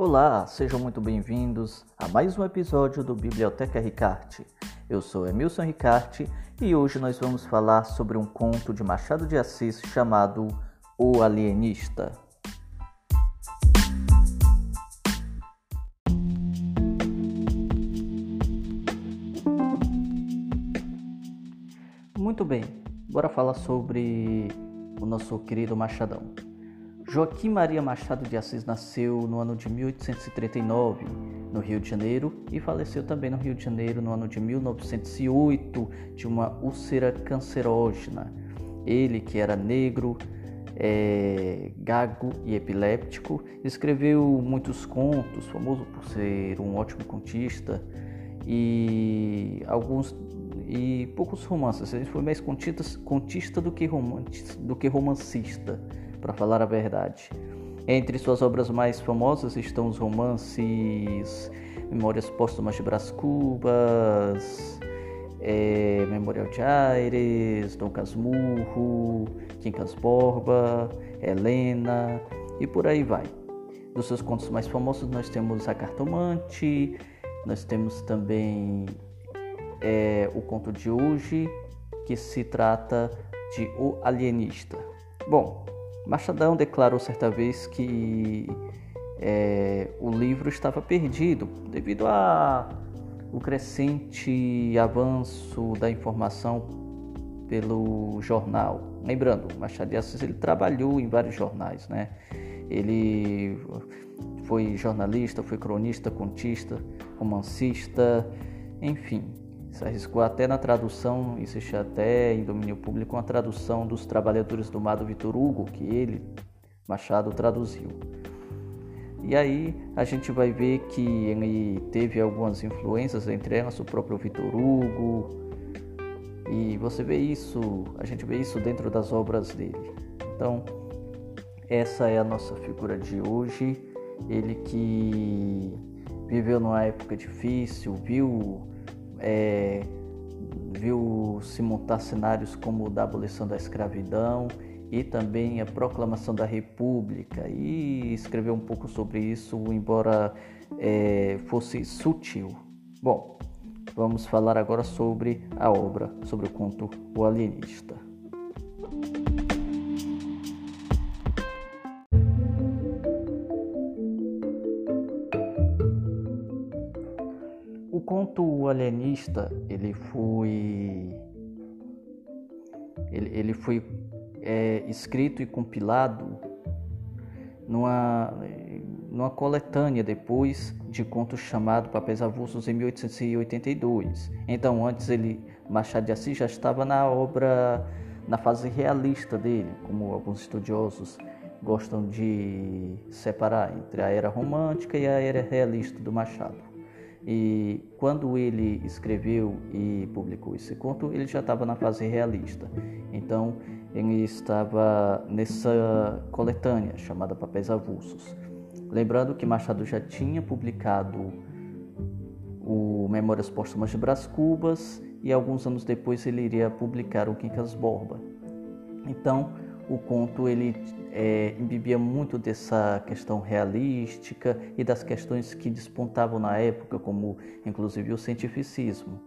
Olá, sejam muito bem-vindos a mais um episódio do Biblioteca Ricarte. Eu sou Emilson Ricarte e hoje nós vamos falar sobre um conto de Machado de Assis chamado O Alienista. Muito bem, bora falar sobre o nosso querido Machadão. Joaquim Maria Machado de Assis nasceu no ano de 1839 no Rio de Janeiro e faleceu também no Rio de Janeiro no ano de 1908 de uma úlcera cancerógena. Ele, que era negro, é, gago e epiléptico, escreveu muitos contos, famoso por ser um ótimo contista e alguns e poucos romances. Ele foi mais contista, contista do, que do que romancista para falar a verdade. Entre suas obras mais famosas estão os romances Memórias Póstumas de Brás Cubas, é, Memorial de Aires, Dom Casmurro, Quincas Borba, Helena e por aí vai. Dos seus contos mais famosos nós temos A Cartomante, nós temos também é, o conto de hoje, que se trata de O Alienista. Bom, Machadão declarou certa vez que é, o livro estava perdido devido ao crescente avanço da informação pelo jornal. Lembrando, Machado de Assis ele trabalhou em vários jornais, né? Ele foi jornalista, foi cronista, contista, romancista, enfim, se arriscou até na tradução, existe até em domínio público uma tradução dos Trabalhadores do Mar do Vitor Hugo, que ele, Machado, traduziu. E aí a gente vai ver que ele teve algumas influências, entre elas o próprio Vitor Hugo, e você vê isso, a gente vê isso dentro das obras dele. Então, essa é a nossa figura de hoje. Ele que viveu numa época difícil, viu é, viu se montar cenários como o da abolição da escravidão e também a proclamação da República e escreveu um pouco sobre isso, embora é, fosse sutil. Bom, vamos falar agora sobre a obra, sobre o conto O Alienista. O conto alienista ele foi ele, ele foi é, escrito e compilado numa numa coletânea depois de contos chamado Papéis Avulsos em 1882. Então antes ele Machado de Assis já estava na obra na fase realista dele, como alguns estudiosos gostam de separar entre a era romântica e a era realista do Machado. E quando ele escreveu e publicou esse conto, ele já estava na fase realista. Então, ele estava nessa coletânea chamada Papéis Avulsos. Lembrando que Machado já tinha publicado o Memórias Póstumas de Brás Cubas e alguns anos depois ele iria publicar o Quincas Borba. Então, o conto ele é, muito dessa questão realística e das questões que despontavam na época, como inclusive o cientificismo.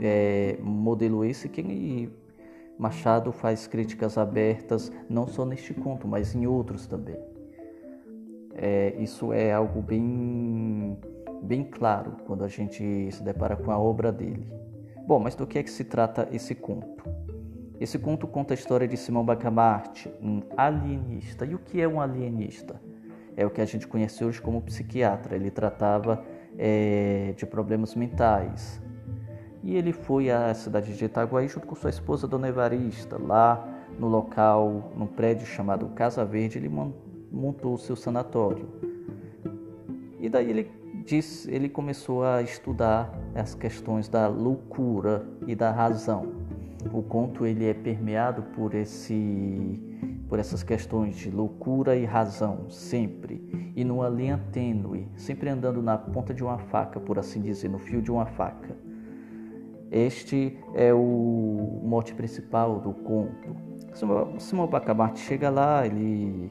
É, modelo esse que Machado faz críticas abertas não só neste conto, mas em outros também. É, isso é algo bem, bem claro quando a gente se depara com a obra dele. Bom, mas do que é que se trata esse conto? Esse conto conta a história de Simão Bacamarte, um alienista. E o que é um alienista? É o que a gente conhece hoje como psiquiatra. Ele tratava é, de problemas mentais. E ele foi à cidade de Itaguaí junto com sua esposa, Dona Evarista. Lá no local, num prédio chamado Casa Verde, ele montou o seu sanatório. E daí ele disse, ele começou a estudar as questões da loucura e da razão o conto ele é permeado por esse por essas questões de loucura e razão, sempre, e numa linha tênue, sempre andando na ponta de uma faca, por assim dizer, no fio de uma faca. Este é o mote principal do conto. Simão Bacamarte chega lá, ele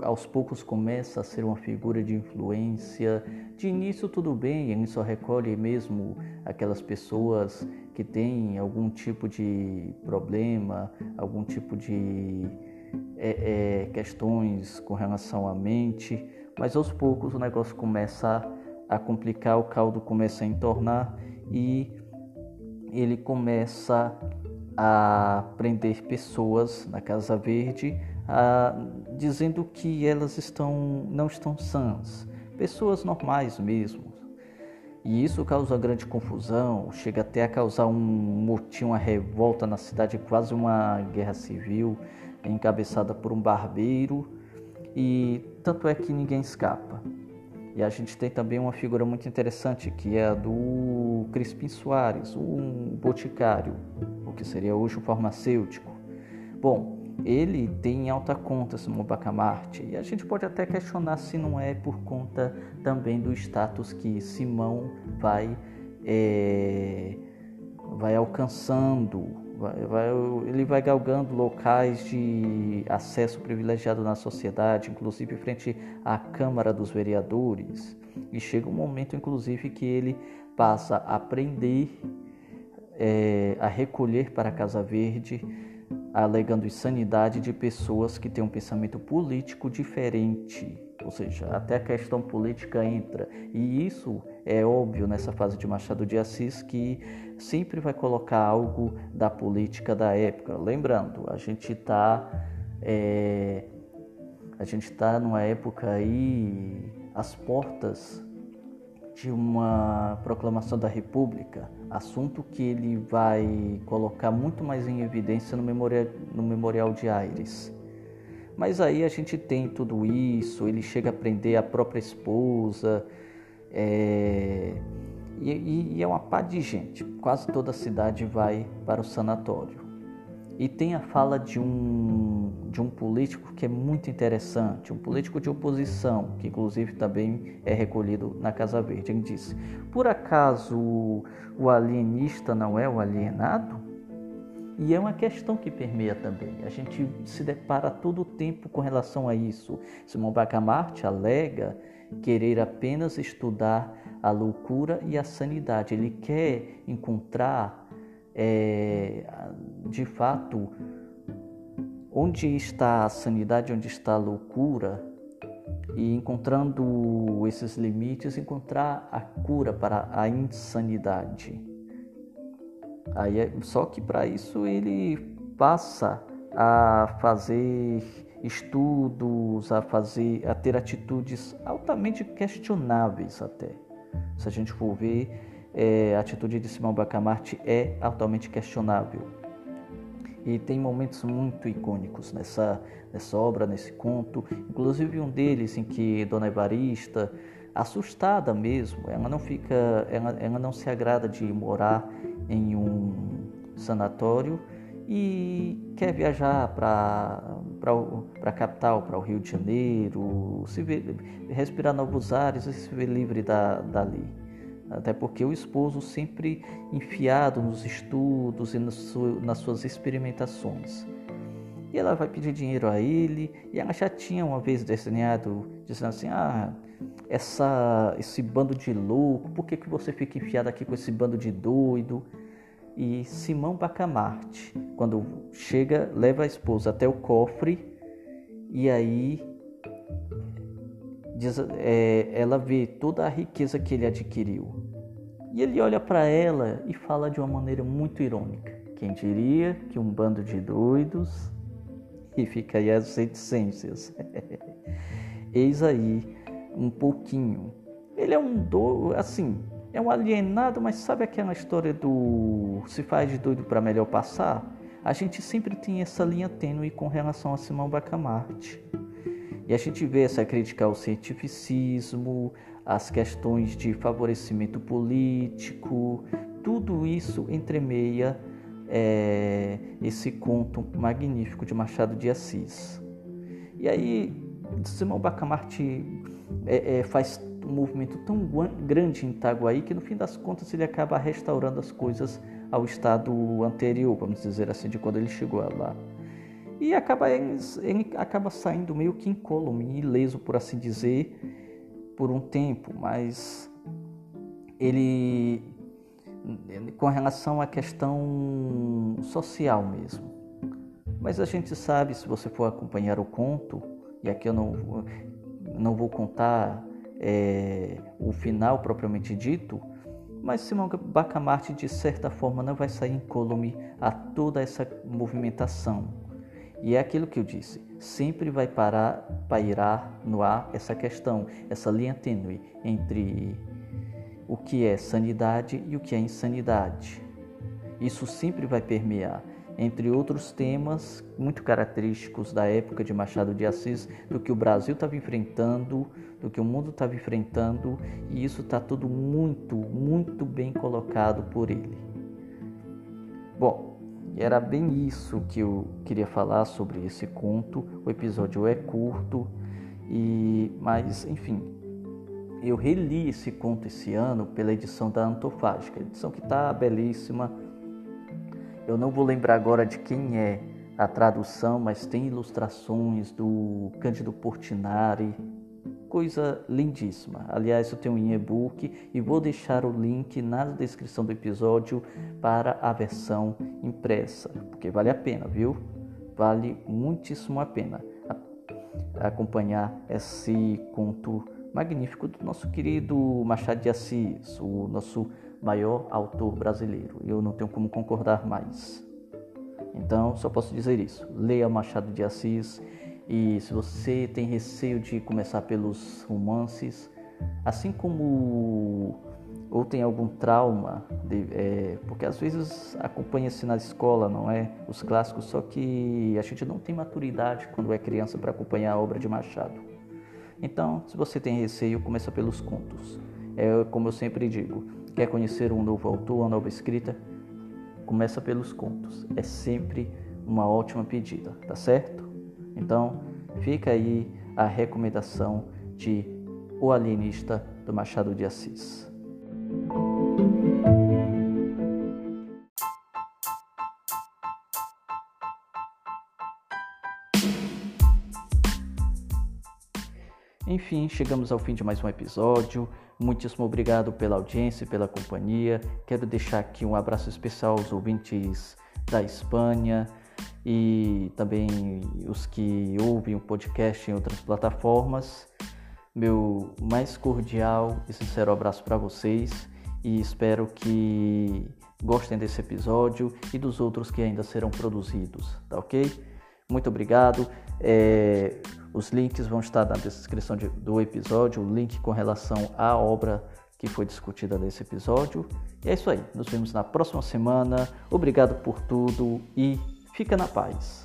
aos poucos começa a ser uma figura de influência. De início tudo bem, ele só recolhe mesmo aquelas pessoas que têm algum tipo de problema, algum tipo de é, é, questões com relação à mente, mas aos poucos o negócio começa a, a complicar, o caldo começa a entornar e ele começa a prender pessoas na Casa Verde, a, dizendo que elas estão, não estão sãs, pessoas normais mesmo. E isso causa grande confusão, chega até a causar um motim, uma revolta na cidade, quase uma guerra civil, encabeçada por um barbeiro, e tanto é que ninguém escapa. E a gente tem também uma figura muito interessante que é a do Crispim Soares, um boticário, o que seria hoje um farmacêutico. Bom, ele tem em alta conta Simão Bacamarte e a gente pode até questionar se não é por conta também do status que Simão vai, é, vai alcançando Vai, vai, ele vai galgando locais de acesso privilegiado na sociedade, inclusive frente à Câmara dos Vereadores. E chega um momento, inclusive, que ele passa a aprender, é, a recolher para a Casa Verde, alegando insanidade de pessoas que têm um pensamento político diferente ou seja, até a questão política entra. E isso é óbvio nessa fase de Machado de Assis que sempre vai colocar algo da política da época. Lembrando, a gente está é, a gente está numa época aí às portas de uma proclamação da República, assunto que ele vai colocar muito mais em evidência no memorial, no memorial de Aires. Mas aí a gente tem tudo isso, ele chega a prender a própria esposa, é... E, e, é uma pá de gente. Quase toda a cidade vai para o sanatório. E tem a fala de um, de um político que é muito interessante, um político de oposição, que inclusive também é recolhido na Casa Verde. Ele disse: Por acaso o alienista não é o alienado? E é uma questão que permeia também. A gente se depara todo o tempo com relação a isso. Simão Bacamarte alega querer apenas estudar a loucura e a sanidade. Ele quer encontrar, é, de fato, onde está a sanidade, onde está a loucura, e encontrando esses limites, encontrar a cura para a insanidade. Aí, é, só que para isso ele passa a fazer estudos, a fazer, a ter atitudes altamente questionáveis até. Se a gente for ver, é, a atitude de Simão Bacamarte é altamente questionável. E tem momentos muito icônicos nessa, nessa obra, nesse conto, inclusive um deles em que Dona Evarista, assustada mesmo, ela não fica, ela, ela não se agrada de morar em um sanatório e quer viajar para a capital, para o Rio de Janeiro, se ver, respirar novos ares e se ver livre da, dali. Até porque o esposo sempre enfiado nos estudos e nas suas experimentações. E ela vai pedir dinheiro a ele, e ela já tinha uma vez desenhado, dizendo assim: Ah, essa, esse bando de louco, por que, que você fica enfiado aqui com esse bando de doido? E Simão Bacamarte, quando chega, leva a esposa até o cofre e aí diz, é, ela vê toda a riqueza que ele adquiriu. E ele olha para ela e fala de uma maneira muito irônica. Quem diria que um bando de doidos e fica aí as reticências. Eis aí um pouquinho. Ele é um do, assim, é um alienado, mas sabe aquela história do se faz de doido para melhor passar? A gente sempre tem essa linha tênue com relação a Simão Bacamarte. E a gente vê essa crítica ao cientificismo, as questões de favorecimento político, tudo isso entremeia é, esse conto magnífico de Machado de Assis. E aí, Simão Bacamarte é, é, faz um movimento tão grande em Itaguaí que no fim das contas ele acaba restaurando as coisas ao estado anterior, vamos dizer assim, de quando ele chegou lá. E acaba, ele acaba saindo meio que incólume, ileso, por assim dizer, por um tempo, mas ele, com relação à questão social mesmo. Mas a gente sabe, se você for acompanhar o conto, e aqui eu não, não vou contar é, o final propriamente dito, mas Simão Bacamarte de certa forma não vai sair incólume a toda essa movimentação. E é aquilo que eu disse, sempre vai parar, pairar no ar essa questão, essa linha tênue entre o que é sanidade e o que é insanidade. Isso sempre vai permear, entre outros temas muito característicos da época de Machado de Assis, do que o Brasil estava enfrentando, do que o mundo estava enfrentando, e isso está tudo muito, muito bem colocado por ele. Bom, era bem isso que eu queria falar sobre esse conto. O episódio é curto e mas enfim, eu reli esse conto esse ano pela edição da Antofágica, edição que está belíssima. Eu não vou lembrar agora de quem é a tradução, mas tem ilustrações do Cândido Portinari, coisa lindíssima. Aliás, eu tenho um e-book e vou deixar o link na descrição do episódio para a versão impressa, porque vale a pena, viu? Vale muitíssimo a pena acompanhar esse conto magnífico do nosso querido Machado de Assis, o nosso maior autor brasileiro. Eu não tenho como concordar mais. Então, só posso dizer isso. Leia Machado de Assis e se você tem receio de começar pelos romances, assim como ou tem algum trauma, de, é, porque às vezes acompanha-se na escola, não é? Os clássicos, só que a gente não tem maturidade quando é criança para acompanhar a obra de Machado. Então, se você tem receio, começa pelos contos. É como eu sempre digo, quer conhecer um novo autor, uma nova escrita? Começa pelos contos. É sempre uma ótima pedida, tá certo? Então, fica aí a recomendação de O Alienista do Machado de Assis. Enfim, chegamos ao fim de mais um episódio. Muitíssimo obrigado pela audiência e pela companhia. Quero deixar aqui um abraço especial aos ouvintes da Espanha, e também os que ouvem o podcast em outras plataformas. Meu mais cordial e sincero abraço para vocês e espero que gostem desse episódio e dos outros que ainda serão produzidos, tá ok? Muito obrigado. É, os links vão estar na descrição de, do episódio, o link com relação à obra que foi discutida nesse episódio. E é isso aí. Nos vemos na próxima semana. Obrigado por tudo e Fica na paz.